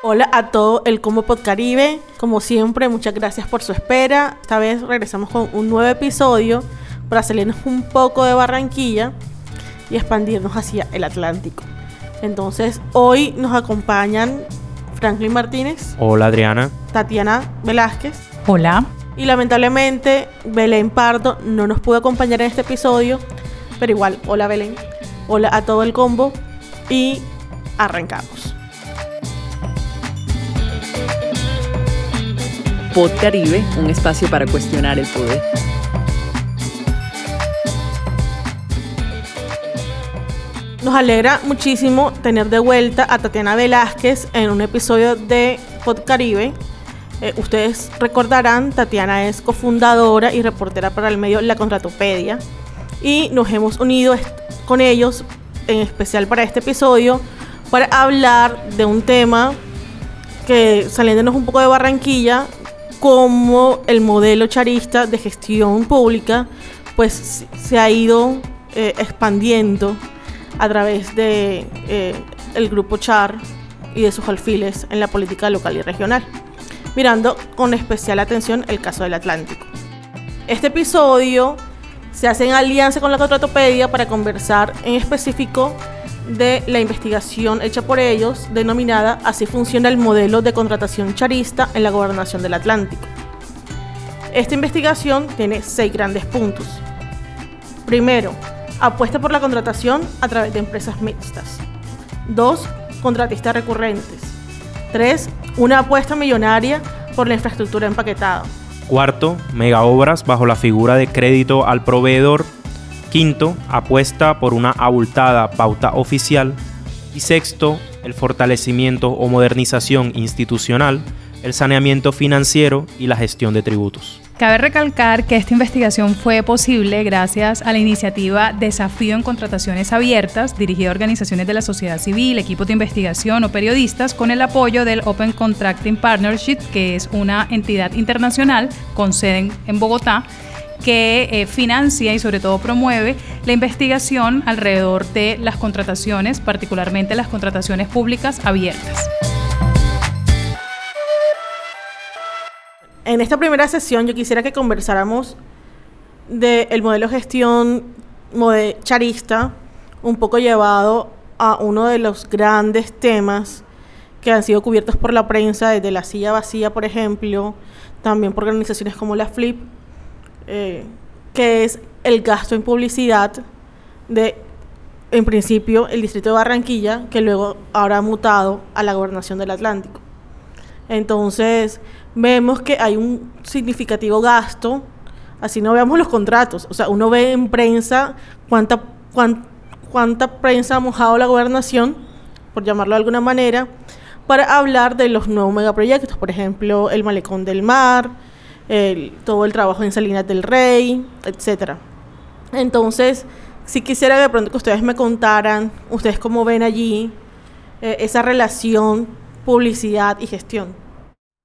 Hola a todo el Combo Podcaribe. Como siempre, muchas gracias por su espera. Esta vez regresamos con un nuevo episodio para salirnos un poco de Barranquilla y expandirnos hacia el Atlántico. Entonces, hoy nos acompañan Franklin Martínez. Hola Adriana. Tatiana Velázquez. Hola. Y lamentablemente Belén Pardo no nos pudo acompañar en este episodio, pero igual, hola Belén. Hola a todo el combo y arrancamos. Pod Caribe, un espacio para cuestionar el poder. Nos alegra muchísimo tener de vuelta a Tatiana Velázquez en un episodio de Pod Caribe. Eh, ustedes recordarán, Tatiana es cofundadora y reportera para el medio La Contratopedia y nos hemos unido con ellos, en especial para este episodio, para hablar de un tema que saliéndonos un poco de Barranquilla, como el modelo charista de gestión pública pues se ha ido eh, expandiendo a través de eh, el grupo Char y de sus alfiles en la política local y regional, mirando con especial atención el caso del Atlántico. Este episodio se hace en alianza con la Contratopedia para conversar en específico de la investigación hecha por ellos, denominada Así funciona el modelo de contratación charista en la gobernación del Atlántico. Esta investigación tiene seis grandes puntos. Primero, apuesta por la contratación a través de empresas mixtas. 2. Contratistas recurrentes. 3. Una apuesta millonaria por la infraestructura empaquetada. Cuarto, mega obras bajo la figura de crédito al proveedor. Quinto, apuesta por una abultada pauta oficial. Y sexto, el fortalecimiento o modernización institucional, el saneamiento financiero y la gestión de tributos. Cabe recalcar que esta investigación fue posible gracias a la iniciativa Desafío en Contrataciones Abiertas, dirigida a organizaciones de la sociedad civil, equipos de investigación o periodistas, con el apoyo del Open Contracting Partnership, que es una entidad internacional con sede en Bogotá que eh, financia y sobre todo promueve la investigación alrededor de las contrataciones, particularmente las contrataciones públicas abiertas. En esta primera sesión yo quisiera que conversáramos del modelo de gestión charista, un poco llevado a uno de los grandes temas que han sido cubiertos por la prensa, desde la silla vacía, por ejemplo, también por organizaciones como la FLIP, eh, que es el gasto en publicidad de, en principio, el distrito de Barranquilla, que luego ahora ha mutado a la gobernación del Atlántico. Entonces, vemos que hay un significativo gasto, así no veamos los contratos, o sea, uno ve en prensa cuánta, cuánta, prensa ha mojado la gobernación, por llamarlo de alguna manera, para hablar de los nuevos megaproyectos, por ejemplo, el Malecón del Mar, todo el trabajo en Salinas del Rey, etcétera. Entonces, si quisiera de pronto que ustedes me contaran, ustedes cómo ven allí eh, esa relación publicidad y gestión.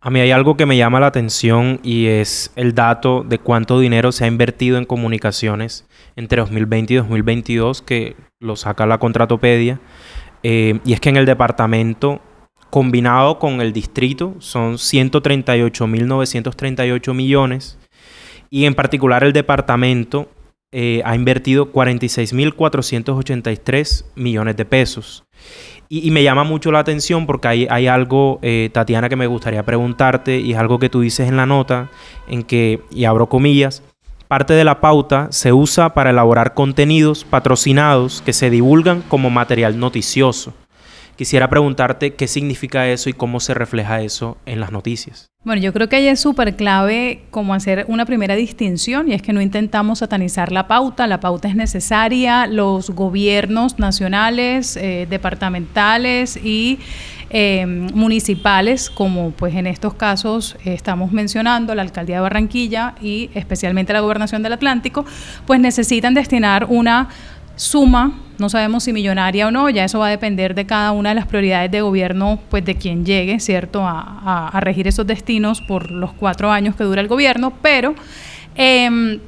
A mí hay algo que me llama la atención y es el dato de cuánto dinero se ha invertido en comunicaciones entre 2020 y 2022, que lo saca la Contratopedia. Eh, y es que en el departamento, combinado con el distrito, son 138.938 millones. Y en particular el departamento eh, ha invertido 46.483 millones de pesos. Y, me llama mucho la atención porque hay, algo, eh, Tatiana, que me gustaría preguntarte y es algo que tú dices en la nota, en que, y abro comillas, parte de la pauta se usa para elaborar contenidos patrocinados que se divulgan como material noticioso. Quisiera preguntarte qué significa eso y cómo se refleja eso en las noticias. Bueno, yo creo que ahí es súper clave como hacer una primera distinción y es que no intentamos satanizar la pauta, la pauta es necesaria, los gobiernos nacionales, eh, departamentales y eh, municipales, como pues en estos casos estamos mencionando, la alcaldía de Barranquilla y especialmente la gobernación del Atlántico, pues necesitan destinar una suma, no sabemos si millonaria o no, ya eso va a depender de cada una de las prioridades de gobierno, pues de quien llegue, ¿cierto?, a, regir esos destinos por los cuatro años que dura el gobierno, pero em,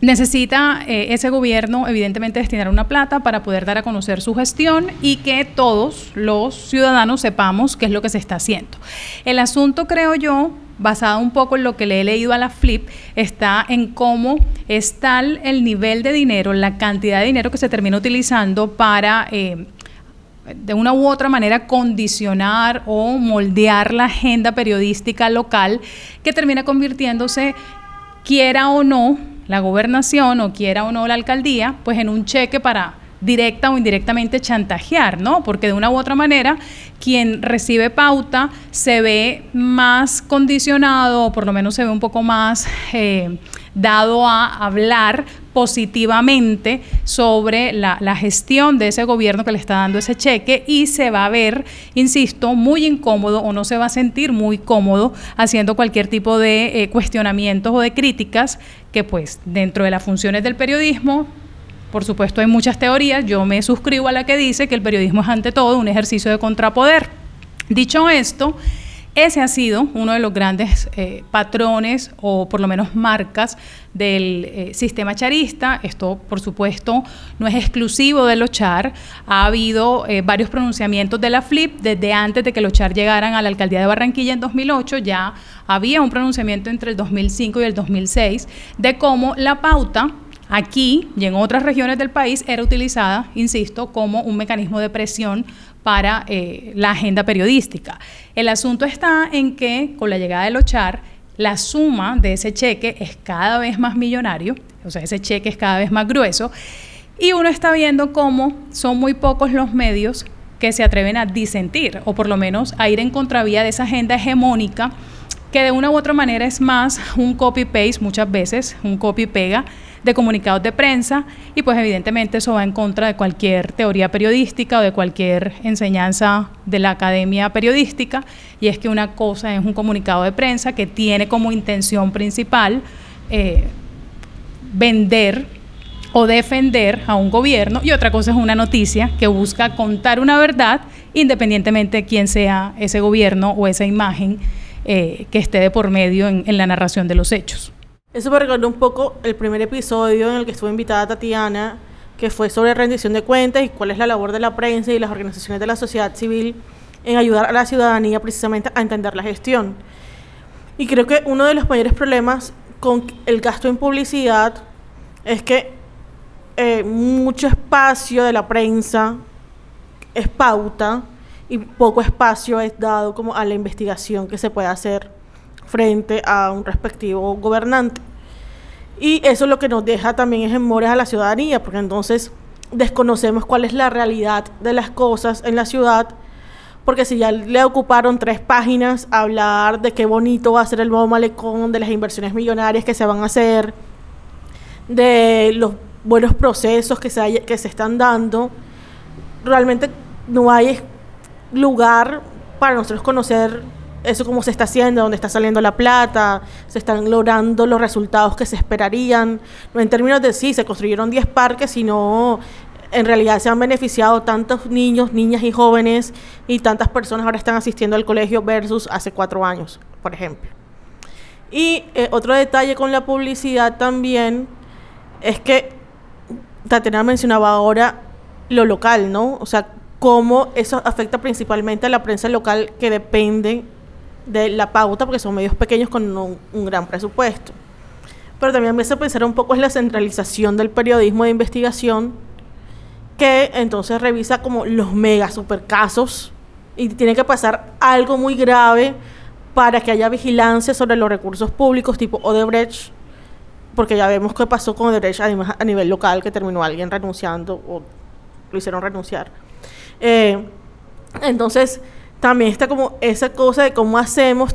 necesita eh, ese gobierno evidentemente destinar una plata para poder dar a conocer su gestión y que todos los ciudadanos sepamos qué es lo que se está haciendo. El asunto, creo yo, basado un poco en lo que le he leído a la Flip, está en cómo es tal el nivel de dinero, la cantidad de dinero que se termina utilizando para... Eh, de una u otra manera condicionar o moldear la agenda periodística local que termina convirtiéndose, quiera o no, la gobernación o quiera o no la alcaldía, pues en un cheque para directa o indirectamente chantajear, ¿no? Porque de una u otra manera, quien recibe pauta se ve más condicionado, o por lo menos se ve un poco más eh, dado a hablar positivamente sobre la, gestión de ese gobierno que le está dando ese cheque y se va a ver, insisto, muy incómodo o no se va a sentir muy cómodo haciendo cualquier tipo de eh, cuestionamientos o de críticas que pues dentro de las funciones del periodismo por supuesto, hay muchas teorías. Yo me suscribo a la que dice que el periodismo es ante todo un ejercicio de contrapoder. Dicho esto, ese ha sido uno de los grandes eh, patrones o por lo menos marcas del eh, sistema charista. Esto, por supuesto, no es exclusivo de los char. Ha habido eh, varios pronunciamientos de la FLIP desde antes de que los char llegaran a la alcaldía de Barranquilla en 2008. Ya había un pronunciamiento entre el 2005 y el 2006 de cómo la pauta Aquí y en otras regiones del país era utilizada, insisto, como un mecanismo de presión para eh, la agenda periodística. El asunto está en que con la llegada del OCHAR, la suma de ese cheque es cada vez más millonario, o sea, ese cheque es cada vez más grueso, y uno está viendo cómo son muy pocos los medios que se atreven a disentir, o por lo menos a ir en contravía de esa agenda hegemónica, que de una u otra manera es más un copy-paste muchas veces, un copy-pega de comunicados de prensa y pues evidentemente eso va en contra de cualquier teoría periodística o de cualquier enseñanza de la academia periodística y es que una cosa es un comunicado de prensa que tiene como intención principal eh, vender o defender a un gobierno y otra cosa es una noticia que busca contar una verdad independientemente de quién sea ese gobierno o esa imagen eh, que esté de por medio en la narración de los hechos. Eso me recordó un poco el primer episodio en el que estuvo invitada Tatiana, que fue sobre rendición de cuentas y cuál es la labor de la prensa y las organizaciones de la sociedad civil en ayudar a la ciudadanía precisamente a entender la gestión. Y creo que uno de los mayores problemas con el gasto en publicidad es que eh, mucho espacio de la prensa es pauta y poco espacio es dado como a la investigación que se puede hacer frente a un respectivo gobernante. Y eso lo que nos deja también es mores a la ciudadanía, porque entonces desconocemos cuál es la realidad de las cosas en la ciudad, porque si ya le ocuparon tres páginas a hablar de qué bonito va a ser el nuevo malecón, de las inversiones millonarias que se van a hacer, de los buenos procesos que se, que se están dando, realmente no hay lugar para nosotros conocer eso cómo se está haciendo, dónde está saliendo la plata, se están logrando los resultados que se esperarían, no en términos de sí, se construyeron 10 parques, sino en realidad se han beneficiado tantos niños, niñas y jóvenes y tantas personas ahora están asistiendo al colegio versus hace cuatro años, por ejemplo. Y eh, otro detalle con la publicidad también es que Tatiana mencionaba ahora lo local, ¿no? O sea, cómo eso afecta principalmente a la prensa local que depende de la pauta, porque son medios pequeños con un, gran presupuesto. Pero también me hace pensar un poco en la centralización del periodismo de investigación, que entonces revisa como los mega super casos y tiene que pasar algo muy grave para que haya vigilancia sobre los recursos públicos tipo Odebrecht, porque ya vemos qué pasó con Odebrecht además a nivel local, que terminó alguien renunciando o lo hicieron renunciar. Eh, entonces, también está como esa cosa de cómo hacemos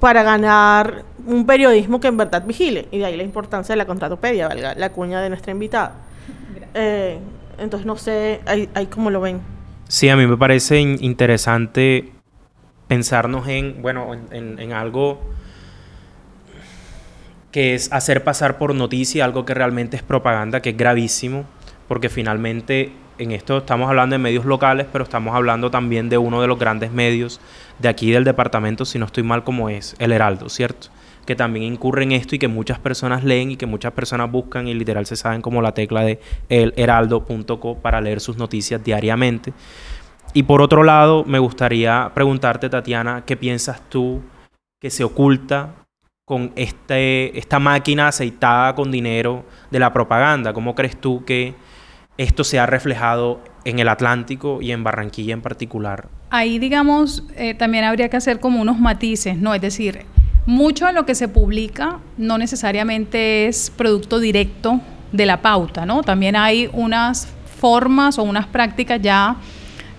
para ganar un periodismo que en verdad vigile. Y de ahí la importancia de la contratopedia, valga la cuña de nuestra invitada. Eh, entonces, no sé, ahí, cómo lo ven. Sí, a mí me parece interesante pensarnos en, bueno, en, en, algo que es hacer pasar por noticia algo que realmente es propaganda, que es gravísimo, porque finalmente en esto estamos hablando de medios locales, pero estamos hablando también de uno de los grandes medios de aquí del departamento, si no estoy mal, como es El Heraldo, ¿cierto? que también incurre en esto y que muchas personas leen y que muchas personas buscan y literal se saben como la tecla de elheraldo.co para leer sus noticias diariamente. Y por otro lado, me gustaría preguntarte, Tatiana, ¿qué piensas tú que se oculta con este, esta máquina aceitada con dinero de la propaganda? ¿Cómo crees tú que esto se ha reflejado en el Atlántico y en Barranquilla en particular? Ahí, digamos, eh, también habría que hacer como unos matices, ¿no? Es decir, mucho de lo que se publica no necesariamente es producto directo de la pauta, ¿no? También hay unas formas o unas prácticas ya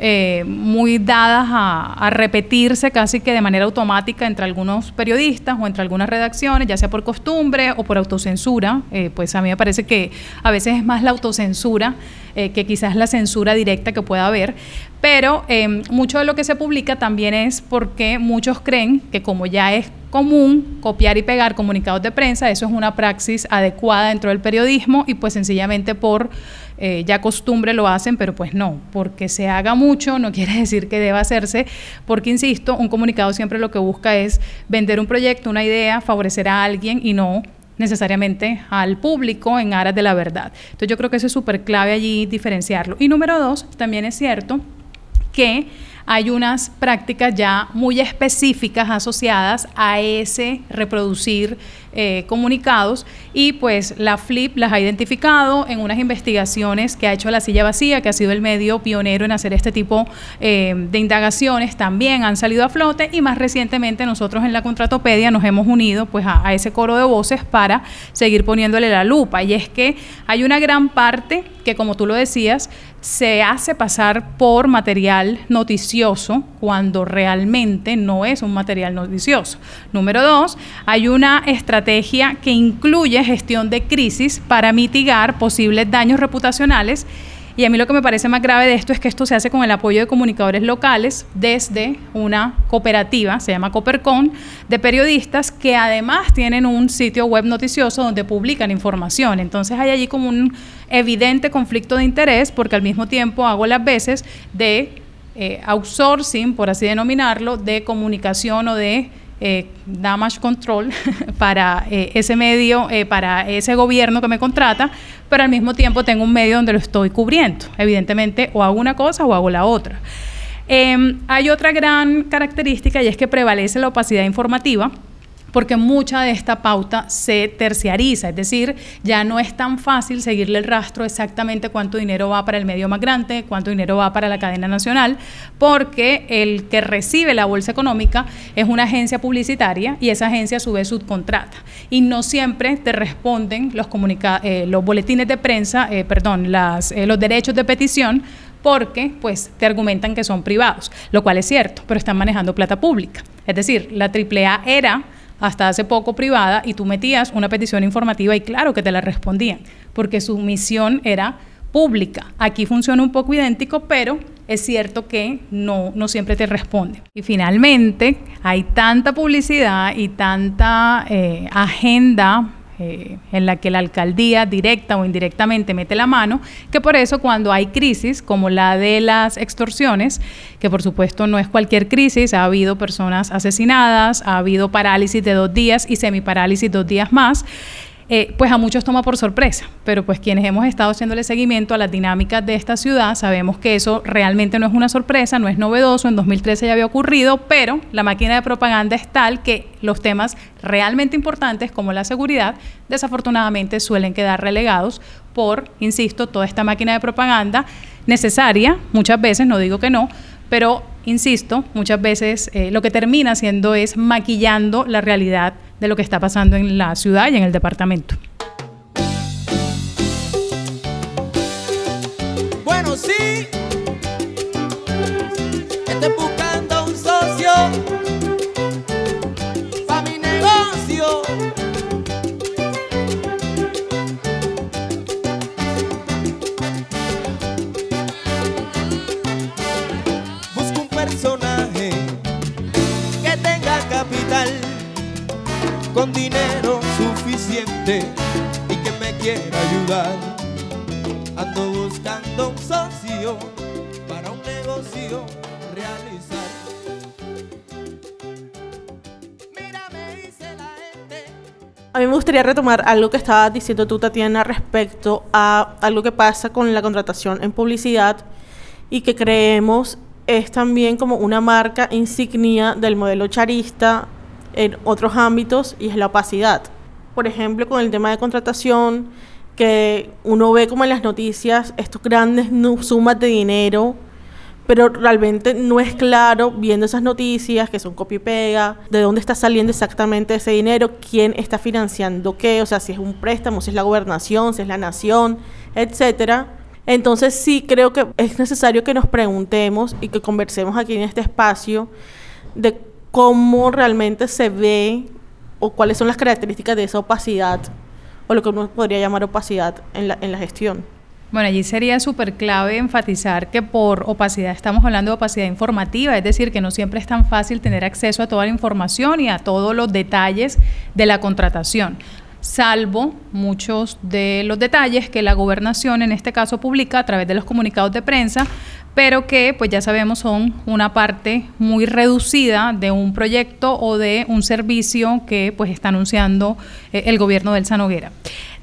eh, muy dadas a, repetirse casi que de manera automática entre algunos periodistas o entre algunas redacciones, ya sea por costumbre o por autocensura. Eh, pues a mí me parece que a veces es más la autocensura eh, que quizás la censura directa que pueda haber. Pero mucho de lo que se publica también es porque muchos creen que como ya es común copiar y pegar comunicados de prensa, eso es una praxis adecuada dentro del periodismo y pues sencillamente por eh, ya costumbre lo hacen, pero pues no, porque se haga mucho no quiere decir que deba hacerse, porque insisto, un comunicado siempre lo que busca es vender un proyecto, una idea, favorecer a alguien y no necesariamente al público en aras de la verdad. Entonces yo creo que eso es súper clave allí diferenciarlo. Y número dos, también es cierto que hay unas prácticas ya muy específicas asociadas a ese reproducir eh, comunicados y pues la FLIP las ha identificado en unas investigaciones que ha hecho la silla vacía, que ha sido el medio pionero en hacer este tipo eh, de indagaciones, también han salido a flote y más recientemente nosotros en la Contratopedia nos hemos unido pues a, a ese coro de voces para seguir poniéndole la lupa. Y es que hay una gran parte que como tú lo decías, se hace pasar por material noticioso cuando realmente no es un material noticioso. Número dos, hay una estrategia que incluye gestión de crisis para mitigar posibles daños reputacionales y a mí lo que me parece más grave de esto es que esto se hace con el apoyo de comunicadores locales desde una cooperativa, se llama Coopercon, de periodistas que además tienen un sitio web noticioso donde publican información. Entonces hay allí como un evidente conflicto de interés porque al mismo tiempo hago las veces de eh, outsourcing, por así denominarlo, de comunicación o de eh, damage control para eh, ese medio, para ese gobierno que me contrata, pero al mismo tiempo tengo un medio donde lo estoy cubriendo. Evidentemente, o hago una cosa o hago la otra. Em, hay otra gran característica y es que prevalece la opacidad informativa porque mucha de esta pauta se terciariza, es decir, ya no es tan fácil seguirle el rastro exactamente cuánto dinero va para el medio más grande, cuánto dinero va para la cadena nacional, porque el que recibe la bolsa económica es una agencia publicitaria y esa agencia a su vez subcontrata. Y no siempre te responden los, eh, los boletines de prensa, eh, perdón, eh, los derechos de petición porque pues te argumentan que son privados, lo cual es cierto, pero están manejando plata pública. Es decir, la AAA era hasta hace poco privada y tú metías una petición informativa y claro que te la respondían, porque su misión era pública. Aquí funciona un poco idéntico, pero es cierto que no, no siempre te responde. Y finalmente, hay tanta publicidad y tanta eh, agenda eh, en la que la alcaldía directa o indirectamente mete la mano, que por eso cuando hay crisis como la de las extorsiones, que por supuesto no es cualquier crisis, ha habido personas asesinadas, ha habido parálisis de dos días y semiparálisis dos días más, eh, pues a muchos toma por sorpresa, pero pues quienes hemos estado haciéndole seguimiento a las dinámicas de esta ciudad sabemos que eso realmente no es una sorpresa, no es novedoso, en 2013 ya había ocurrido, pero la máquina de propaganda es tal que los temas realmente importantes como la seguridad desafortunadamente suelen quedar relegados por, insisto, toda esta máquina de propaganda necesaria, muchas veces, no digo que no, pero insisto, muchas veces eh, lo que termina haciendo es maquillando la realidad de lo que está pasando en la ciudad y en el departamento. Bueno, sí. Estoy A mí me gustaría retomar algo que estabas diciendo tú, Tatiana, respecto a algo que pasa con la contratación en publicidad y que creemos es también como una marca insignia del modelo charista en otros ámbitos y es la opacidad. Por ejemplo, con el tema de contratación, que uno ve como en las noticias estos grandes sumas de dinero pero realmente no es claro viendo esas noticias que son copia y pega, de dónde está saliendo exactamente ese dinero, quién está financiando qué, o sea, si es un préstamo, si es la gobernación, si es la nación, etcétera. Entonces sí creo que es necesario que nos preguntemos y que conversemos aquí en este espacio de cómo realmente se ve o cuáles son las características de esa opacidad o lo que uno podría llamar opacidad en la, en la gestión. Bueno, allí sería súper clave enfatizar que por opacidad estamos hablando de opacidad informativa, es decir, que no siempre es tan fácil tener acceso a toda la información y a todos los detalles de la contratación salvo muchos de los detalles que la gobernación en este caso publica a través de los comunicados de prensa, pero que pues ya sabemos son una parte muy reducida de un proyecto o de un servicio que pues está anunciando eh, el gobierno del Sanoguera.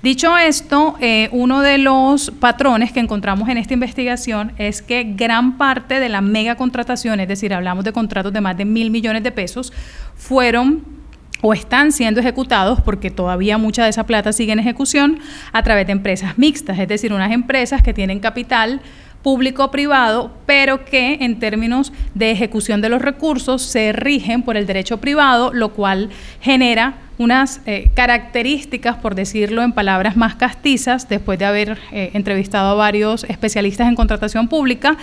Dicho esto, eh, uno de los patrones que encontramos en esta investigación es que gran parte de la mega contratación, es decir, hablamos de contratos de más de mil millones de pesos, fueron o están siendo ejecutados, porque todavía mucha de esa plata sigue en ejecución, a través de empresas mixtas, es decir, unas empresas que tienen capital público-privado, pero que en términos de ejecución de los recursos se rigen por el derecho privado, lo cual genera unas eh, características, por decirlo en palabras más castizas, después de haber eh, entrevistado a varios especialistas en contratación pública,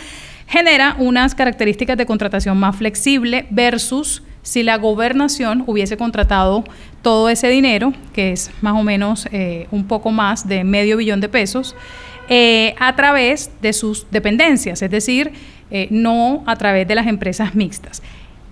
genera unas características de contratación más flexible versus si la gobernación hubiese contratado todo ese dinero, que es más o menos eh, un poco más de medio billón de pesos, a través de sus dependencias, es decir, no a través de las empresas mixtas.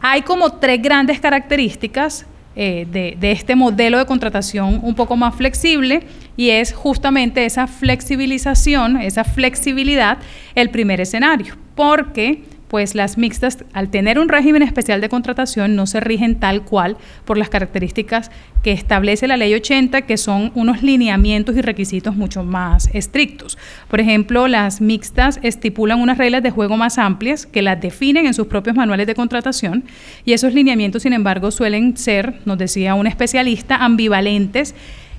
Hay como tres grandes características eh, de, de, este modelo de contratación un poco más flexible y es justamente esa flexibilización, esa flexibilidad el primer escenario, porque pues las mixtas, al tener un régimen especial de contratación, no se rigen tal cual por las características que establece la ley 80, que son unos lineamientos y requisitos mucho más estrictos. Por ejemplo, las mixtas estipulan unas reglas de juego más amplias que las definen en sus propios manuales de contratación y esos lineamientos, sin embargo, suelen ser, nos decía un especialista, ambivalentes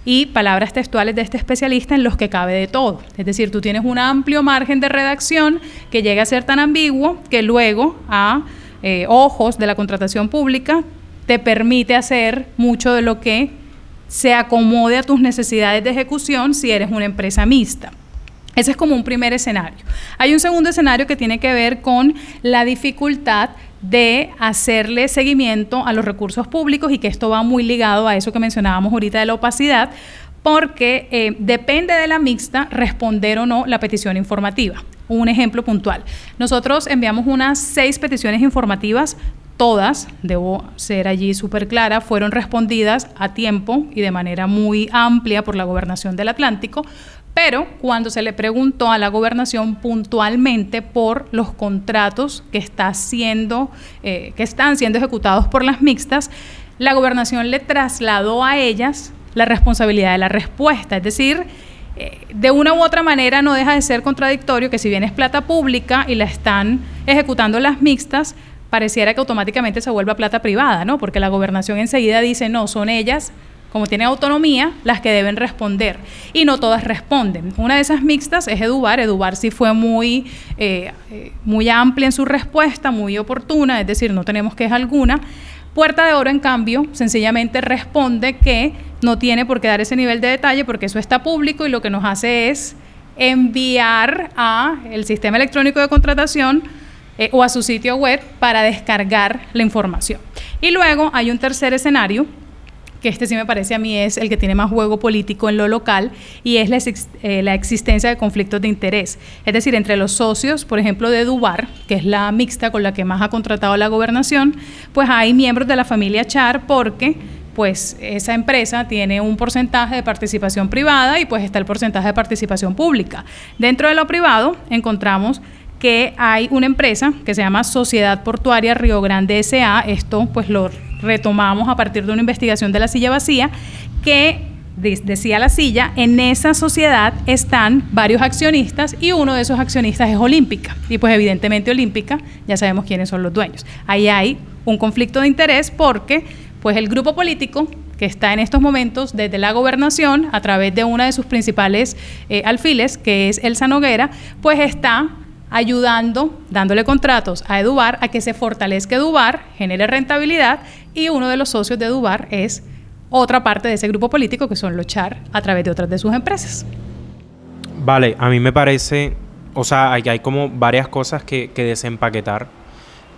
y palabras textuales de este especialista en los que cabe de todo. Es decir, tú tienes un amplio margen de redacción que llega a ser tan ambiguo que luego a eh, ojos de la contratación pública te permite hacer mucho de lo que se acomode a tus necesidades de ejecución si eres una empresa mixta. Ese es como un primer escenario. Hay un segundo escenario que tiene que ver con la dificultad de hacerle seguimiento a los recursos públicos y que esto va muy ligado a eso que mencionábamos ahorita de la opacidad, porque eh, depende de la mixta responder o no la petición informativa. Un ejemplo puntual. Nosotros enviamos unas seis peticiones informativas, todas, debo ser allí súper clara, fueron respondidas a tiempo y de manera muy amplia por la gobernación del Atlántico, pero cuando se le preguntó a la gobernación puntualmente por los contratos que, siendo, eh, que están siendo ejecutados por las mixtas, la gobernación le trasladó a ellas la responsabilidad de la respuesta. Es decir, eh, de una u otra manera no deja de ser contradictorio que si bien es plata pública y la están ejecutando las mixtas, pareciera que automáticamente se vuelva plata privada, ¿no? Porque la gobernación enseguida dice, no, son ellas como tienen autonomía, las que deben responder. Y no todas responden. Una de esas mixtas es Edubar. Edubar sí fue muy, eh, eh, muy amplia en su respuesta, muy oportuna, es decir, no tenemos queja alguna. Puerta de Oro, en cambio, sencillamente responde que no tiene por qué dar ese nivel de detalle porque eso está público y lo que nos hace es enviar a el sistema electrónico de contratación eh, o a su sitio web para descargar la información. Y luego hay un tercer escenario que este sí me parece a mí es el que tiene más juego político en lo local, y es la, eh, la, existencia de conflictos de interés. Es decir, entre los socios, por ejemplo, de Dubar, que es la mixta con la que más ha contratado la gobernación, pues hay miembros de la familia Char porque pues esa empresa tiene un porcentaje de participación privada y pues está el porcentaje de participación pública. Dentro de lo privado encontramos que hay una empresa que se llama Sociedad Portuaria Río Grande SA, esto pues lo retomamos a partir de una investigación de la silla vacía, que decía la silla, en esa sociedad están varios accionistas y uno de esos accionistas es Olímpica. Y pues evidentemente Olímpica, ya sabemos quiénes son los dueños. Ahí hay un conflicto de interés porque pues el grupo político que está en estos momentos desde la gobernación a través de una de sus principales eh, alfiles, que es Elsa Noguera, pues está ayudando, dándole contratos a Edubar a que se fortalezca Edubar, genere rentabilidad y uno de los socios de Edubar es otra parte de ese grupo político que son los Char a través de otras de sus empresas. Vale, a mí me parece, o sea, hay, hay como varias cosas que, desempaquetar,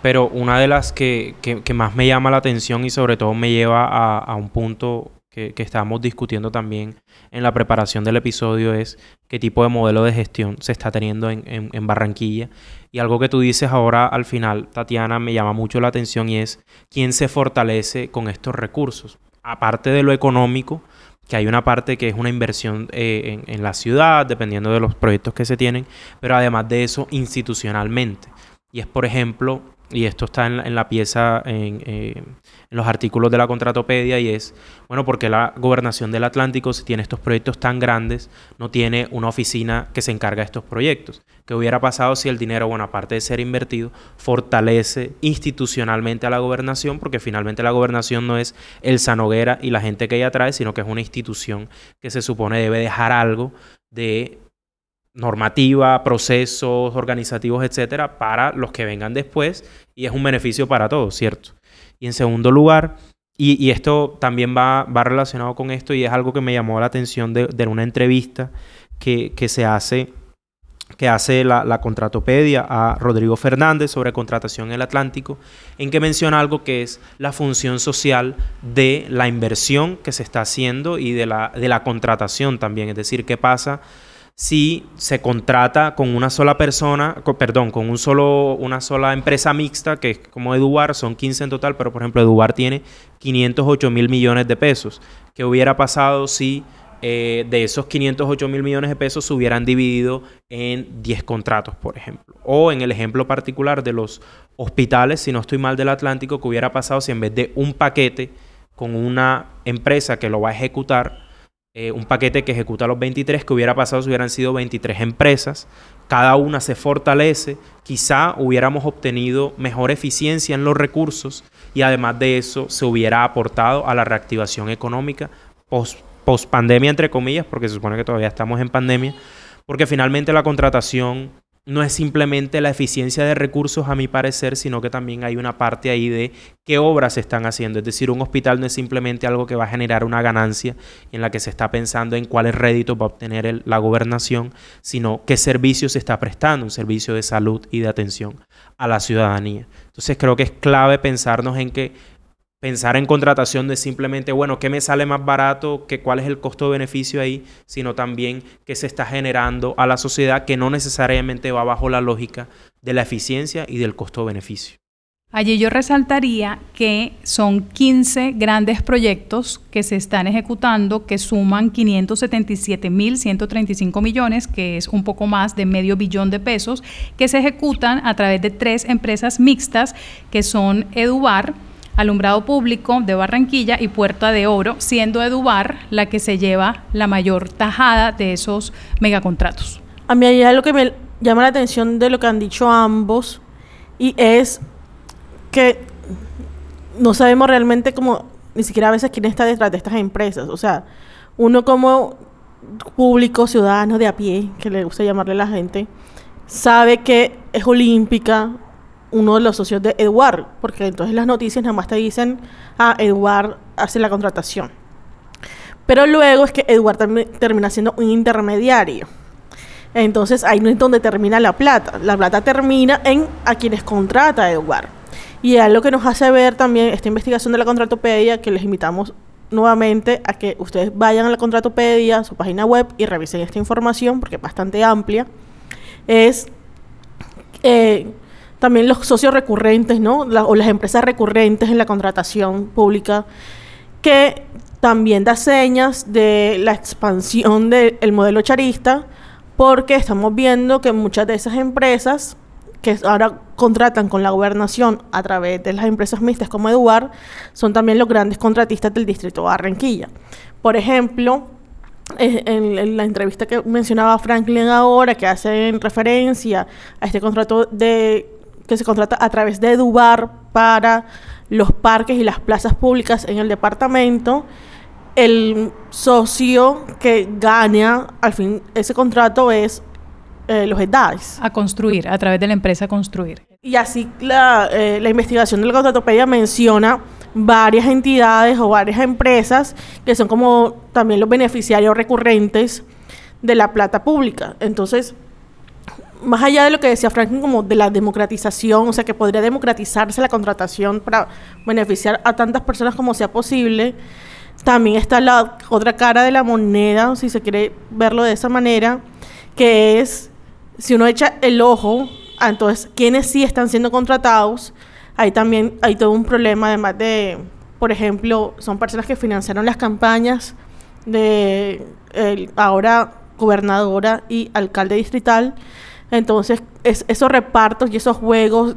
pero una de las que, más me llama la atención y sobre todo me lleva a, un punto que, que estábamos discutiendo también en la preparación del episodio es qué tipo de modelo de gestión se está teniendo en, Barranquilla. Y algo que tú dices ahora al final, Tatiana, me llama mucho la atención y es quién se fortalece con estos recursos. Aparte de lo económico, que hay una parte que es una inversión eh, en, la ciudad, dependiendo de los proyectos que se tienen, pero además de eso, institucionalmente. Y es, por ejemplo, y esto está en, la pieza, en, eh, en, los artículos de la contratopedia, y es, bueno, porque la gobernación del Atlántico, si tiene estos proyectos tan grandes, no tiene una oficina que se encarga de estos proyectos. ¿Qué hubiera pasado si el dinero, bueno, aparte de ser invertido, fortalece institucionalmente a la gobernación? Porque finalmente la gobernación no es el Sanoguera y la gente que ella trae, sino que es una institución que se supone debe dejar algo de normativa, procesos organizativos, etcétera, para los que vengan después y es un beneficio para todos, ¿cierto? Y en segundo lugar, y, esto también va, va, relacionado con esto y es algo que me llamó la atención de, una entrevista que, se hace que hace la, la, contratopedia a Rodrigo Fernández sobre contratación en el Atlántico, en que menciona algo que es la función social de la inversión que se está haciendo y de la, de la contratación también, es decir, qué pasa si se contrata con una sola persona, perdón, con un solo, una sola empresa mixta, que es como Edubar, son 15 en total, pero por ejemplo Edubar tiene 508 mil millones de pesos. ¿Qué hubiera pasado si eh, de esos 508 mil millones de pesos se hubieran dividido en 10 contratos, por ejemplo? O en el ejemplo particular de los hospitales, si no estoy mal del Atlántico, ¿qué hubiera pasado si en vez de un paquete con una empresa que lo va a ejecutar, eh, un paquete que ejecuta los 23, que hubiera pasado si hubieran sido 23 empresas, cada una se fortalece, quizá hubiéramos obtenido mejor eficiencia en los recursos y además de eso se hubiera aportado a la reactivación económica post, post pandemia, entre comillas, porque se supone que todavía estamos en pandemia, porque finalmente la contratación no es simplemente la eficiencia de recursos, a mi parecer, sino que también hay una parte ahí de qué obras se están haciendo. Es decir, un hospital no es simplemente algo que va a generar una ganancia en la que se está pensando en cuáles réditos va a obtener la gobernación, sino qué servicio se está prestando, un servicio de salud y de atención a la ciudadanía. Entonces creo que es clave pensarnos en que pensar en contratación de simplemente, bueno, ¿qué me sale más barato? Que ¿Cuál es el costo-beneficio ahí? Sino también qué se está generando a la sociedad que no necesariamente va bajo la lógica de la eficiencia y del costo-beneficio. Allí yo resaltaría que son 15 grandes proyectos que se están ejecutando que suman 577.135 millones, que es un poco más de medio billón de pesos, que se ejecutan a través de tres empresas mixtas que son Edubar, Alumbrado Público de Barranquilla y Puerta de Oro, siendo Edubar la que se lleva la mayor tajada de esos megacontratos. A mí hay algo que me llama la atención de lo que han dicho ambos y es que no sabemos realmente cómo, ni siquiera a veces quién está detrás de estas empresas. O sea, uno como público, ciudadano de a pie, que le gusta llamarle a la gente, sabe que es olímpica, uno de los socios de Eduard, porque entonces las noticias nada más te dicen, ah, Eduard hace la contratación. Pero luego es que Eduard termina siendo un intermediario. Entonces ahí no es donde termina la plata. La plata termina en a quienes contrata Eduard. Y es lo que nos hace ver también esta investigación de la contratopedia, que les invitamos nuevamente a que ustedes vayan a la contratopedia, su página web, y revisen esta información, porque es bastante amplia. Es eh, también los socios recurrentes, ¿no? o las empresas recurrentes en la contratación pública, que también da señas de la expansión del modelo charista, porque estamos viendo que muchas de esas empresas que ahora contratan con la gobernación a través de las empresas mixtas como Eduard, son también los grandes contratistas del distrito Barranquilla. Por ejemplo, eh, en, en la entrevista que mencionaba Franklin ahora, que hace referencia a este contrato de que se contrata a través de Dubar para los parques y las plazas públicas en el departamento, el socio que gana al fin ese contrato es eh, los EDAIS. A construir, a través de la empresa construir. Y así la, eh, la investigación del contratopedia menciona varias entidades o varias empresas que son como también los beneficiarios recurrentes de la plata pública. Entonces, más allá de lo que decía Franklin como de la democratización, o sea, que podría democratizarse la contratación para beneficiar a tantas personas como sea posible, también está la otra cara de la moneda, si se quiere verlo de esa manera, que es, si uno echa el ojo a entonces quienes sí están siendo contratados, ahí también hay todo un problema, además de, por ejemplo, son personas que financiaron las campañas de el ahora gobernadora y alcalde distrital, entonces, es, esos repartos y esos juegos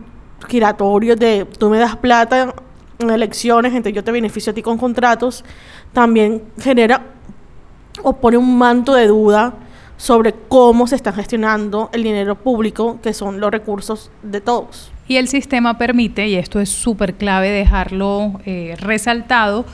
giratorios de tú me das plata en elecciones, entonces yo te beneficio a ti con contratos, también genera o pone un manto de duda sobre cómo se está gestionando el dinero público, que son los recursos de todos. Y el sistema permite, y esto es súper clave dejarlo eh, resaltado,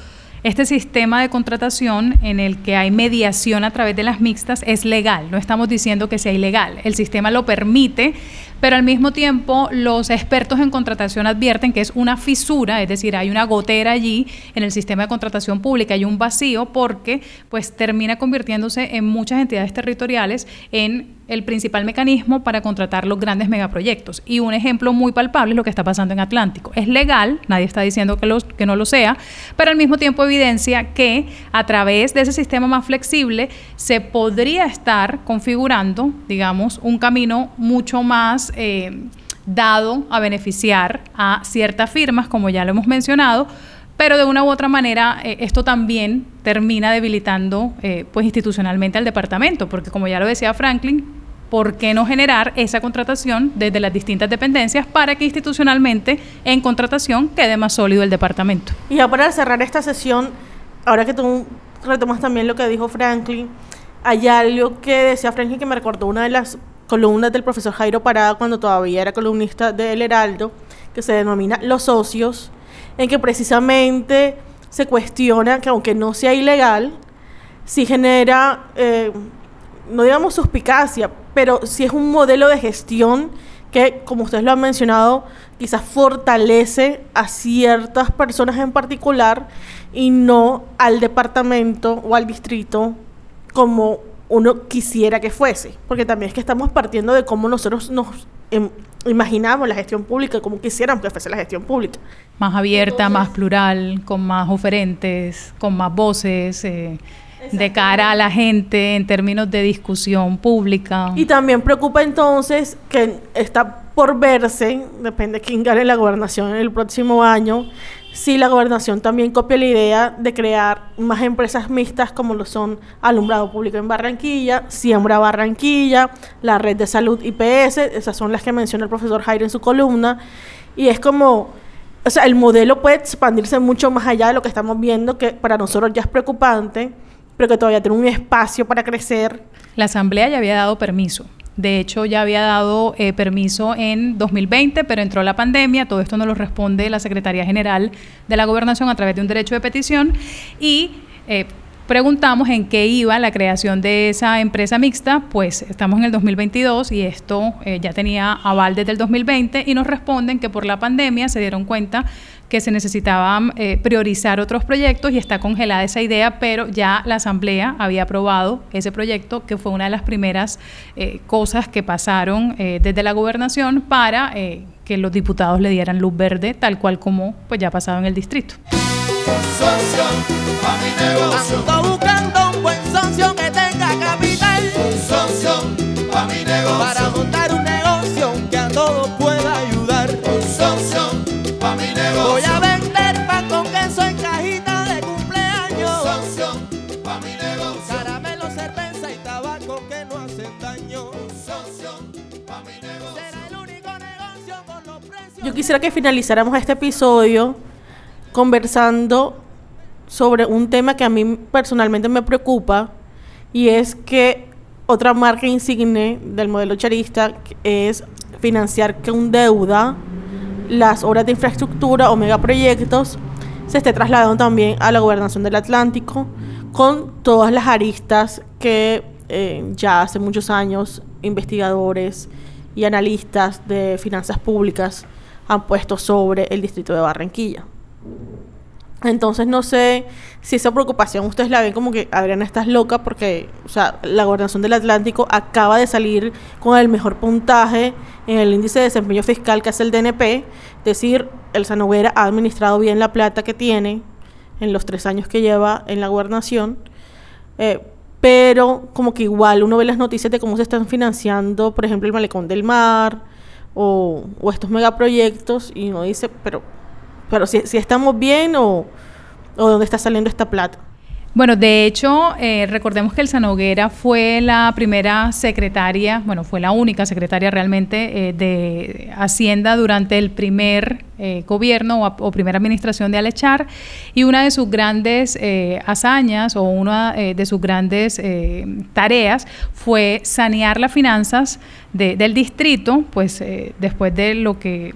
este sistema de contratación en el que hay mediación a través de las mixtas es legal, no estamos diciendo que sea ilegal, el sistema lo permite, pero al mismo tiempo los expertos en contratación advierten que es una fisura, es decir, hay una gotera allí en el sistema de contratación pública, hay un vacío porque pues termina convirtiéndose en muchas entidades territoriales en el principal mecanismo para contratar los grandes megaproyectos. Y un ejemplo muy palpable es lo que está pasando en Atlántico. Es legal, nadie está diciendo que, que no lo sea, pero al mismo tiempo evidencia que a través de ese sistema más flexible se podría estar configurando, digamos, un camino mucho más eh, dado a beneficiar a ciertas firmas, como ya lo hemos mencionado, pero de una u otra manera eh, esto también termina debilitando eh, pues institucionalmente al departamento, porque como ya lo decía Franklin, ¿por qué no generar esa contratación desde las distintas dependencias para que institucionalmente en contratación quede más sólido el departamento? Y ya para cerrar esta sesión, ahora que tú retomas también lo que dijo Franklin, hay algo que decía Franklin que me recordó una de las columnas del profesor Jairo Parada cuando todavía era columnista del Heraldo, que se denomina Los Socios, en que precisamente se cuestiona que aunque no sea ilegal, sí genera, eh, no digamos suspicacia, pero sí es un modelo de gestión que, como ustedes lo han mencionado, quizás fortalece a ciertas personas en particular y no al departamento o al distrito como uno quisiera que fuese, porque también es que estamos partiendo de cómo nosotros nos em, imaginamos la gestión pública, cómo quisiéramos que fuese la gestión pública. Más abierta, más plural, con más oferentes, con más voces. Eh, de cara a la gente en términos de discusión pública. Y también preocupa entonces que está por verse, depende de quién gane la gobernación en el próximo año, si la gobernación también copia la idea de crear más empresas mixtas como lo son Alumbrado Público en Barranquilla, Siembra Barranquilla, la Red de Salud IPS, esas son las que menciona el profesor Jairo en su columna, y es como, o sea, el modelo puede expandirse mucho más allá de lo que estamos viendo, que para nosotros ya es preocupante, pero que todavía tiene un espacio para crecer. La Asamblea ya había dado permiso de hecho, ya había dado eh, permiso en 2020, pero entró la pandemia. Todo esto nos lo responde la Secretaría General de la Gobernación a través de un derecho de petición. Y eh, preguntamos en qué iba la creación de esa empresa mixta, pues estamos en el 2022 y esto eh, ya tenía aval desde el 2020 y nos responden que por la pandemia se dieron cuenta que se necesitaban eh, priorizar otros proyectos y está congelada esa idea, pero ya la Asamblea había aprobado ese proyecto, que fue una de las primeras eh, cosas que pasaron eh, desde la gobernación para que los diputados le dieran luz verde, tal cual como pues ya ha pasado en el distrito. buscando un buen socio que quisiera que finalizáramos este episodio conversando sobre un tema que a mí personalmente me preocupa y es que otra marca insigne del modelo charista es financiar con deuda las obras de infraestructura o megaproyectos se esté trasladando también a la gobernación del Atlántico con todas las aristas que eh, ya hace muchos años investigadores y analistas de finanzas públicas han puesto sobre el distrito de Barranquilla. Entonces no sé si esa preocupación ustedes la ven como que Adriana estás loca porque, o sea, la gobernación del Atlántico acaba de salir con el mejor puntaje en el índice de desempeño fiscal que hace el DNP, es decir, el Sanoguera ha administrado bien la plata que tiene en los tres años que lleva en la gobernación, eh, pero como que igual uno ve las noticias de cómo se están financiando, por ejemplo, el Malecón del Mar o, o estos megaproyectos y uno dice, pero pero si, si estamos bien o, o dónde está saliendo esta plata. Bueno, de hecho, eh, recordemos que Elsa Noguera fue la primera secretaria, bueno, fue la única secretaria realmente eh, de Hacienda durante el primer eh, gobierno o, primera administración de Alechar. Y una de sus grandes hazañas o una de sus grandes tareas fue sanear las finanzas del distrito, pues después de lo que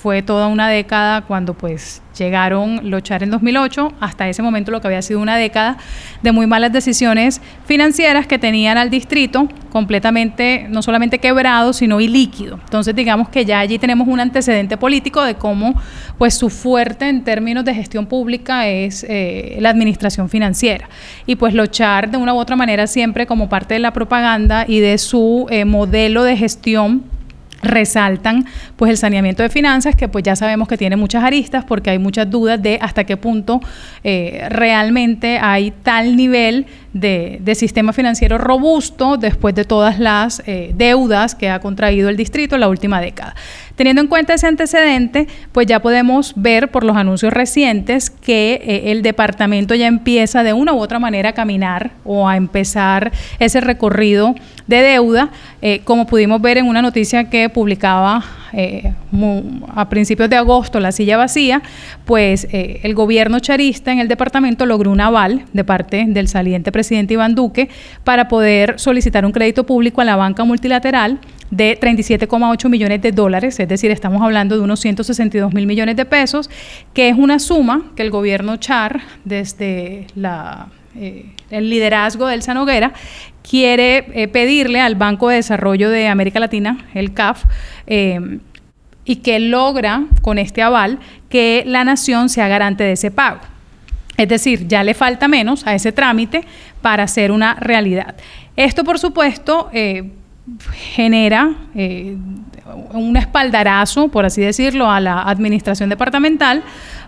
fue toda una década cuando pues llegaron los Char en 2008, hasta ese momento lo que había sido una década de muy malas decisiones financieras que tenían al distrito completamente, no solamente quebrado, sino ilíquido. Entonces digamos que ya allí tenemos un antecedente político de cómo pues su fuerte en términos de gestión pública es eh, la administración financiera. Y pues los Char de una u otra manera siempre como parte de la propaganda y de su eh, modelo de gestión resaltan pues el saneamiento de finanzas que pues ya sabemos que tiene muchas aristas porque hay muchas dudas de hasta qué punto eh, realmente hay tal nivel de, sistema financiero robusto después de todas las eh, deudas que ha contraído el distrito en la última década. Teniendo en cuenta ese antecedente, pues ya podemos ver por los anuncios recientes que eh, el departamento ya empieza de una u otra manera a caminar o a empezar ese recorrido de deuda, eh, como pudimos ver en una noticia que publicaba eh, a principios de agosto la silla vacía, pues el gobierno charista en el departamento logró un aval de parte del saliente presidente Iván Duque para poder solicitar un crédito público a la banca multilateral de 37,8 millones de dólares, es decir, estamos hablando de unos 162 mil millones de pesos, que es una suma que el gobierno Char, desde eh, el liderazgo del Sanoguera, quiere pedirle al Banco de Desarrollo de América Latina, el CAF, eh, y que logra con este aval que la nación sea garante de ese pago. Es decir, ya le falta menos a ese trámite para ser una realidad. Esto, por supuesto, eh, genera eh, un espaldarazo, por así decirlo, a la administración departamental,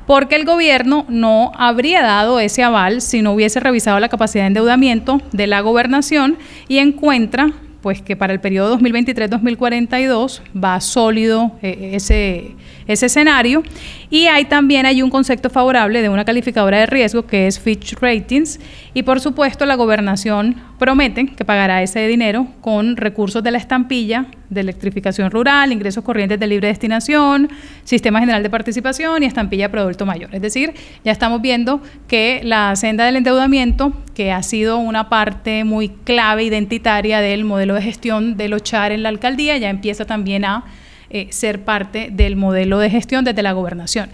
porque el gobierno no habría dado ese aval si no hubiese revisado la capacidad de endeudamiento de la gobernación y encuentra pues que para el periodo 2023-2042 va sólido eh, ese, ese escenario. Y hay también hay un concepto favorable de una calificadora de riesgo que es Fitch Ratings. Y por supuesto la gobernación promete que pagará ese dinero con recursos de la estampilla de electrificación rural, ingresos corrientes de libre destinación, sistema general de participación y estampilla producto mayor. Es decir, ya estamos viendo que la senda del endeudamiento, que ha sido una parte muy clave identitaria del modelo de gestión de los CHAR en la alcaldía, ya empieza también a eh, ser parte del modelo de gestión desde la gobernación.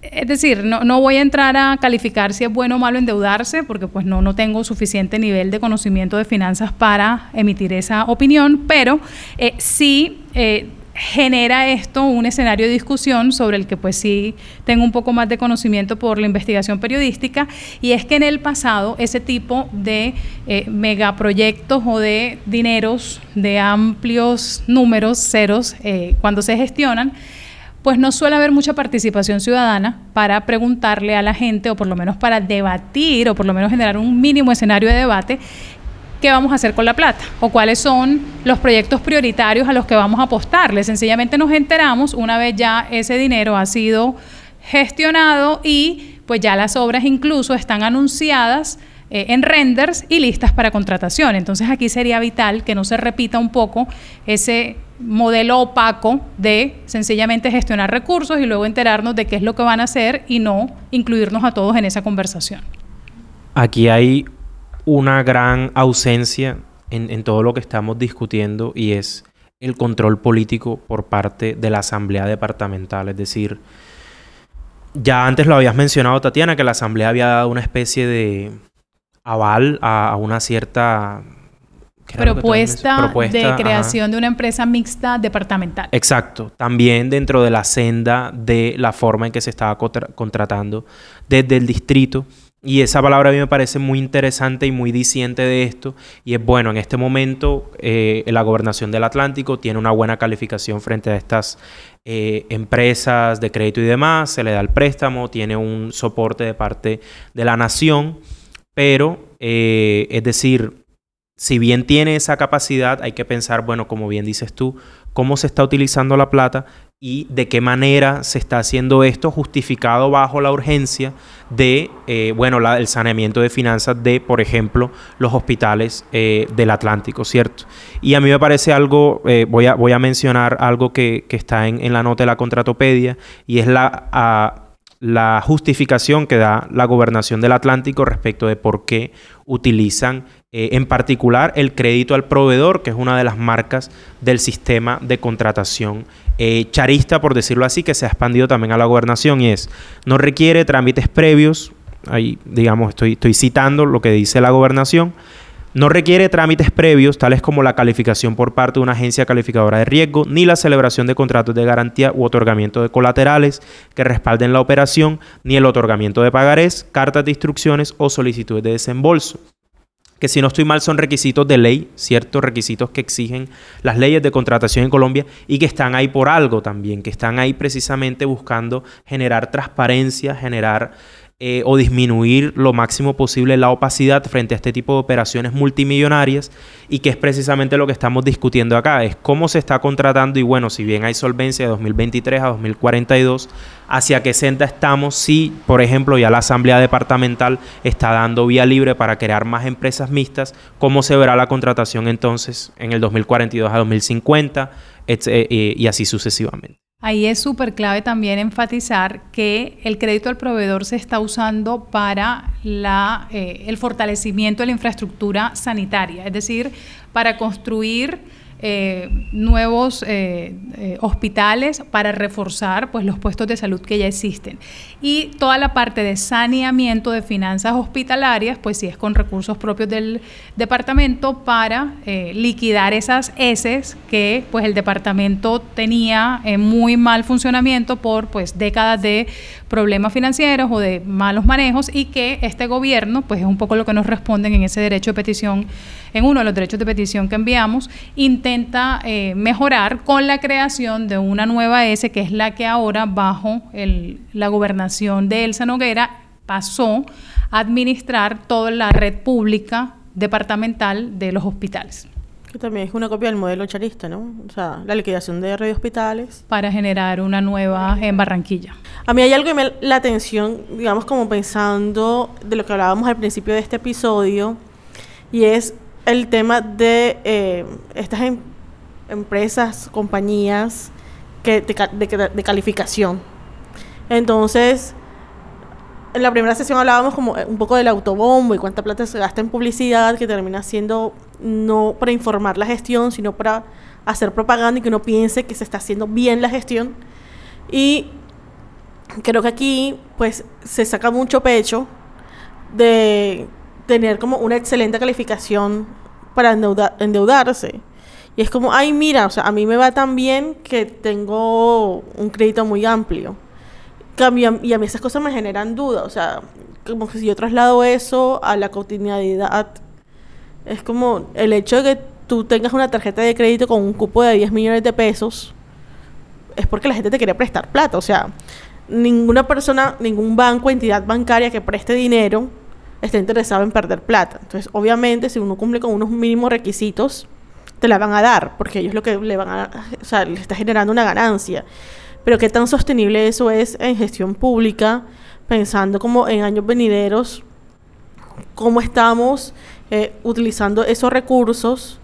Es decir, no, no, voy a entrar a calificar si es bueno o malo endeudarse, porque pues no, no tengo suficiente nivel de conocimiento de finanzas para emitir esa opinión, pero eh, sí eh, genera esto un escenario de discusión sobre el que pues sí tengo un poco más de conocimiento por la investigación periodística, y es que en el pasado ese tipo de eh, megaproyectos o de dineros de amplios números, ceros, cuando se gestionan, pues no suele haber mucha participación ciudadana para preguntarle a la gente, o por lo menos para debatir, o por lo menos generar un mínimo escenario de debate, qué vamos a hacer con la plata o cuáles son los proyectos prioritarios a los que vamos a apostarle. Sencillamente nos enteramos una vez ya ese dinero ha sido gestionado y pues ya las obras incluso están anunciadas eh, en renders y listas para contratación. Entonces aquí sería vital que no se repita un poco ese modelo opaco de sencillamente gestionar recursos y luego enterarnos de qué es lo que van a hacer y no incluirnos a todos en esa conversación. Aquí hay una gran ausencia en, en todo lo que estamos discutiendo y es el control político por parte de la Asamblea Departamental. Es decir, ya antes lo habías mencionado, Tatiana, que la Asamblea había dado una especie de aval a, a una cierta Propuesta, de ajá. creación de una empresa mixta departamental. Exacto, también dentro de la senda de la forma en que se estaba contra- contratando desde el distrito. Y esa palabra a mí me parece muy interesante y muy diciente de esto. Y es bueno, en este momento eh, la gobernación del Atlántico tiene una buena calificación frente a estas eh, empresas de crédito y demás. Se le da el préstamo, tiene un soporte de parte de la nación. Pero, eh, es decir, si bien tiene esa capacidad, hay que pensar, bueno, como bien dices tú, cómo se está utilizando la plata y de qué manera se está haciendo esto justificado bajo la urgencia de, eh, bueno, el saneamiento de finanzas de, por ejemplo, los hospitales eh, del Atlántico, ¿cierto? Y a mí me parece algo, eh, voy, a, voy a mencionar algo que, que está en, en la nota de la contratopedia y es la... la justificación que da la gobernación del Atlántico respecto de por qué utilizan eh, en particular el crédito al proveedor, que es una de las marcas del sistema de contratación eh, charista, por decirlo así, que se ha expandido también a la gobernación y es, no requiere trámites previos, ahí digamos estoy, estoy citando lo que dice la gobernación, no requiere trámites previos, tales como la calificación por parte de una agencia calificadora de riesgo, ni la celebración de contratos de garantía u otorgamiento de colaterales que respalden la operación, ni el otorgamiento de pagarés, cartas de instrucciones o solicitudes de desembolso. Que si no estoy mal son requisitos de ley, ciertos requisitos que exigen las leyes de contratación en Colombia y que están ahí por algo también, que están ahí precisamente buscando generar transparencia, generar eh, o disminuir lo máximo posible la opacidad frente a este tipo de operaciones multimillonarias y que es precisamente lo que estamos discutiendo acá, es cómo se está contratando y bueno, si bien hay solvencia de 2023 a 2042, hacia qué senda estamos si, por ejemplo, ya la Asamblea Departamental está dando vía libre para crear más empresas mixtas, cómo se verá la contratación entonces en el 2042 a 2050 et- eh, eh, y así sucesivamente. Ahí es súper clave también enfatizar que el crédito al proveedor se está usando para la, eh, el fortalecimiento de la infraestructura sanitaria, es decir, para construir eh, nuevos eh, eh, hospitales para reforzar pues, los puestos de salud que ya existen. Y toda la parte de saneamiento de finanzas hospitalarias, pues sí es con recursos propios del departamento para liquidar esas heces que pues, el departamento tenía en muy mal funcionamiento por pues, décadas de problemas financieros o de malos manejos y que este gobierno, pues es un poco lo que nos responden en ese derecho de petición, en uno de los derechos de petición que enviamos, intenta eh, mejorar con la creación de una nueva S, que es la que ahora bajo el- la gobernación de Elsa Noguera pasó a administrar toda la red pública departamental de los hospitales Que también es una copia del modelo charista, ¿no? O sea, la liquidación de red de hospitales. para generar una nueva en Barranquilla. A mí hay algo que me la atención, digamos, como pensando de lo que hablábamos al principio de este episodio, y es el tema de eh, estas em- empresas, compañías que de, de de calificación. Entonces, en la primera sesión hablábamos como eh, un poco del autobombo y cuánta plata se gasta en publicidad, que termina siendo no para informar la gestión, sino para hacer propaganda y que uno piense que se está haciendo bien la gestión. Y creo que aquí pues se saca mucho pecho de tener como una excelente calificación para endeuda- endeudarse. Y es como, ay, mira, o sea, a mí me va tan bien que tengo un crédito muy amplio. Y a mí esas cosas me generan dudas, o sea, como que si yo traslado eso a la cotidianidad, es como el hecho de que tú tengas una tarjeta de crédito con un cupo de 10 millones de pesos, es porque la gente te quiere prestar plata. O sea, ninguna persona, ningún banco, entidad bancaria que preste dinero está interesado en perder plata. Entonces, obviamente, si uno cumple con unos mínimos requisitos, te la van a dar, porque ellos lo que le van a, o sea, le está generando una ganancia. Pero qué tan sostenible eso es en gestión pública, pensando como en años venideros, cómo estamos eh, utilizando esos recursos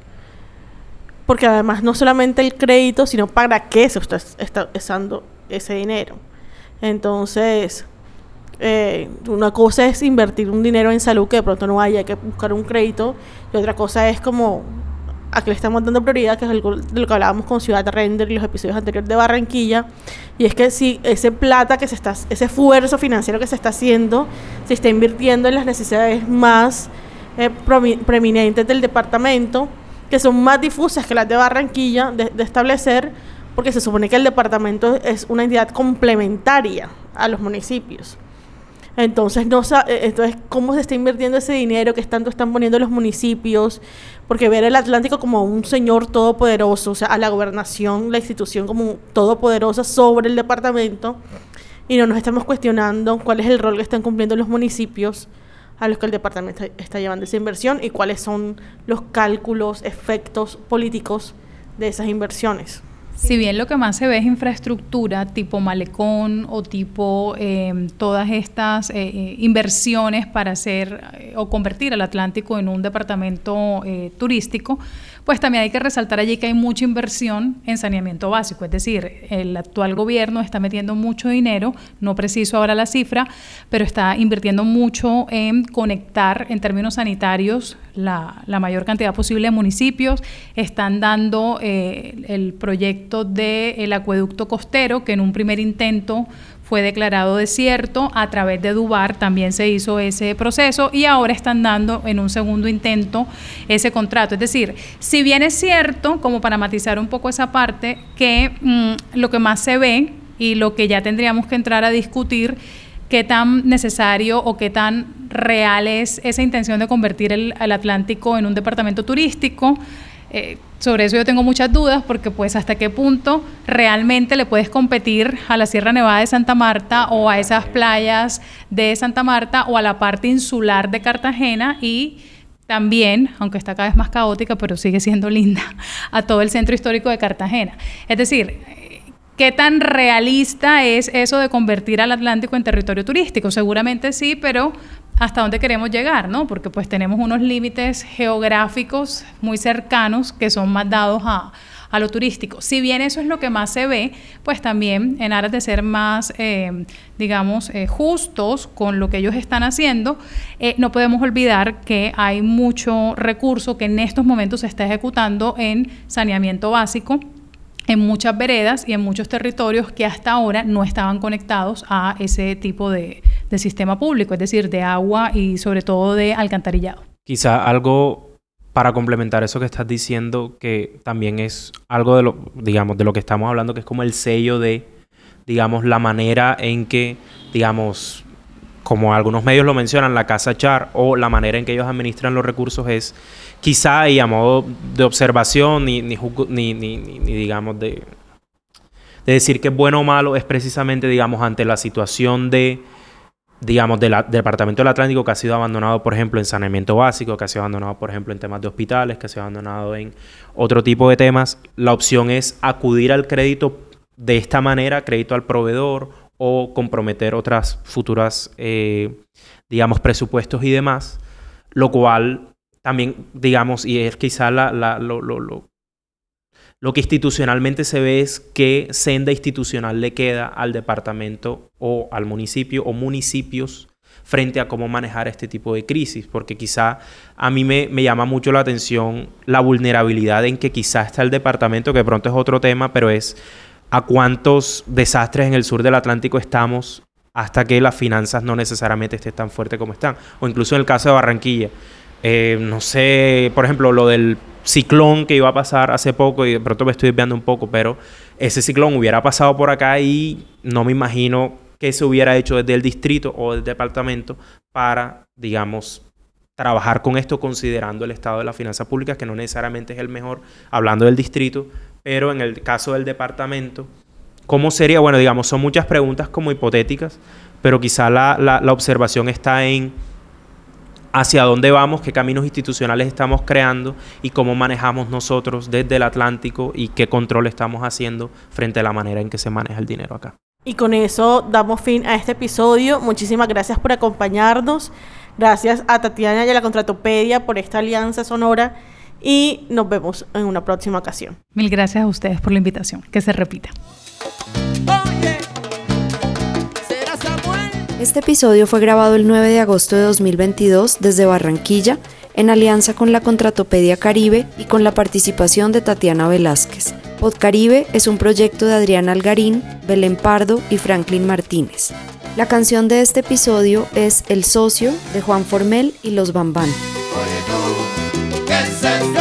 porque además no solamente el crédito, sino para qué se está, usando ese dinero. Entonces, eh, una cosa es invertir un dinero en salud que de pronto no haya, hay que buscar un crédito, y otra cosa es como a que le estamos dando prioridad, que es algo de lo que hablábamos con Ciudad Render y los episodios anteriores de Barranquilla, y es que si ese plata que se está, ese esfuerzo financiero que se está haciendo, se está invirtiendo en las necesidades más eh, preeminentes del departamento, que son más difusas que las de Barranquilla, de, de establecer, porque se supone que el departamento es una entidad complementaria a los municipios. Entonces, no eh, entonces, ¿cómo se está invirtiendo ese dinero que tanto están poniendo los municipios? Porque ver el Atlántico como un señor todopoderoso, o sea, a la gobernación, la institución como todopoderosa sobre el departamento, y no nos estamos cuestionando cuál es el rol que están cumpliendo los municipios a los que el departamento está llevando esa inversión y cuáles son los cálculos, efectos políticos de esas inversiones. Si bien lo que más se ve es infraestructura tipo malecón o tipo em, todas estas eh, eh, inversiones para hacer eh, o convertir al Atlántico en un departamento turístico, pues también hay que resaltar allí que hay mucha inversión en saneamiento básico, es decir, el actual gobierno está metiendo mucho dinero, no preciso ahora la cifra, pero está invirtiendo mucho en conectar en términos sanitarios la, mayor cantidad posible de municipios, están dando eh, el proyecto del acueducto costero, que en un primer intento fue declarado desierto, a través de Dubar también se hizo ese proceso y ahora están dando en un segundo intento ese contrato. Es decir, si bien es cierto, como para matizar un poco esa parte, que mm, lo que más se ve y lo que ya tendríamos que entrar a discutir, qué tan necesario o qué tan real es esa intención de convertir el, Atlántico en un departamento turístico. Eh, sobre eso yo tengo muchas dudas porque pues hasta qué punto realmente le puedes competir a la Sierra Nevada de Santa Marta o a esas playas de Santa Marta o a la parte insular de Cartagena y también, aunque está cada vez más caótica, pero sigue siendo linda, a todo el centro histórico de Cartagena. Es decir, ¿Qué tan realista es eso de convertir al Atlántico en territorio turístico? Seguramente sí, pero hasta dónde queremos llegar, ¿no? Porque pues tenemos unos límites geográficos muy cercanos que son más dados a, lo turístico. Si bien eso es lo que más se ve, pues también en aras de ser más, eh, digamos, eh, justos con lo que ellos están haciendo, eh, no podemos olvidar que hay mucho recurso que en estos momentos se está ejecutando en saneamiento básico en muchas veredas y en muchos territorios que hasta ahora no estaban conectados a ese tipo de, sistema público, es decir, de agua y sobre todo de alcantarillado. Quizá algo para complementar eso que estás diciendo, que también es algo de lo, digamos, de lo que estamos hablando, que es como el sello de, digamos, la manera en que, digamos, como algunos medios lo mencionan, la casa Char o la manera en que ellos administran los recursos es quizá y a modo de observación ni, ni, ni, ni digamos de, de, decir que es bueno o malo, es precisamente, digamos, ante la situación de, digamos, del Departamento del Atlántico que ha sido abandonado, por ejemplo, en saneamiento básico, que ha sido abandonado, por ejemplo, en temas de hospitales, que ha sido abandonado en otro tipo de temas, la opción es acudir al crédito de esta manera, crédito al proveedor o comprometer otras futuras, eh, digamos, presupuestos y demás, lo cual también, digamos, y es quizá la, lo, lo, lo, lo, que institucionalmente se ve es qué senda institucional le queda al departamento o al municipio o municipios frente a cómo manejar este tipo de crisis, porque quizá a mí me, me, llama mucho la atención la vulnerabilidad en que quizá está el departamento, que pronto es otro tema, pero es a cuántos desastres en el sur del Atlántico estamos hasta que las finanzas no necesariamente estén tan fuertes como están, o incluso en el caso de Barranquilla. Eh, no sé, por ejemplo, lo del ciclón que iba a pasar hace poco y de pronto me estoy desviando un poco, pero ese ciclón hubiera pasado por acá y no me imagino que se hubiera hecho desde el distrito o del departamento para, digamos, trabajar con esto considerando el estado de las finanzas públicas, que no necesariamente es el mejor, hablando del distrito, pero en el caso del departamento, ¿cómo sería? Bueno, digamos, son muchas preguntas como hipotéticas, pero quizá la, la observación está en hacia dónde vamos, qué caminos institucionales estamos creando y cómo manejamos nosotros desde el Atlántico y qué control estamos haciendo frente a la manera en que se maneja el dinero acá. Y con eso damos fin a este episodio. Muchísimas gracias por acompañarnos. Gracias a Tatiana y a la Contratopedia por esta alianza sonora y nos vemos en una próxima ocasión. Mil gracias a ustedes por la invitación. Que se repita. Este episodio fue grabado el 9 de agosto de 2022 desde Barranquilla, en alianza con la Contratopedia Caribe y con la participación de Tatiana Velázquez. Podcaribe es un proyecto de Adrián Algarín, Belén Pardo y Franklin Martínez. La canción de este episodio es El Socio de Juan Formel y Los Bambán. sense.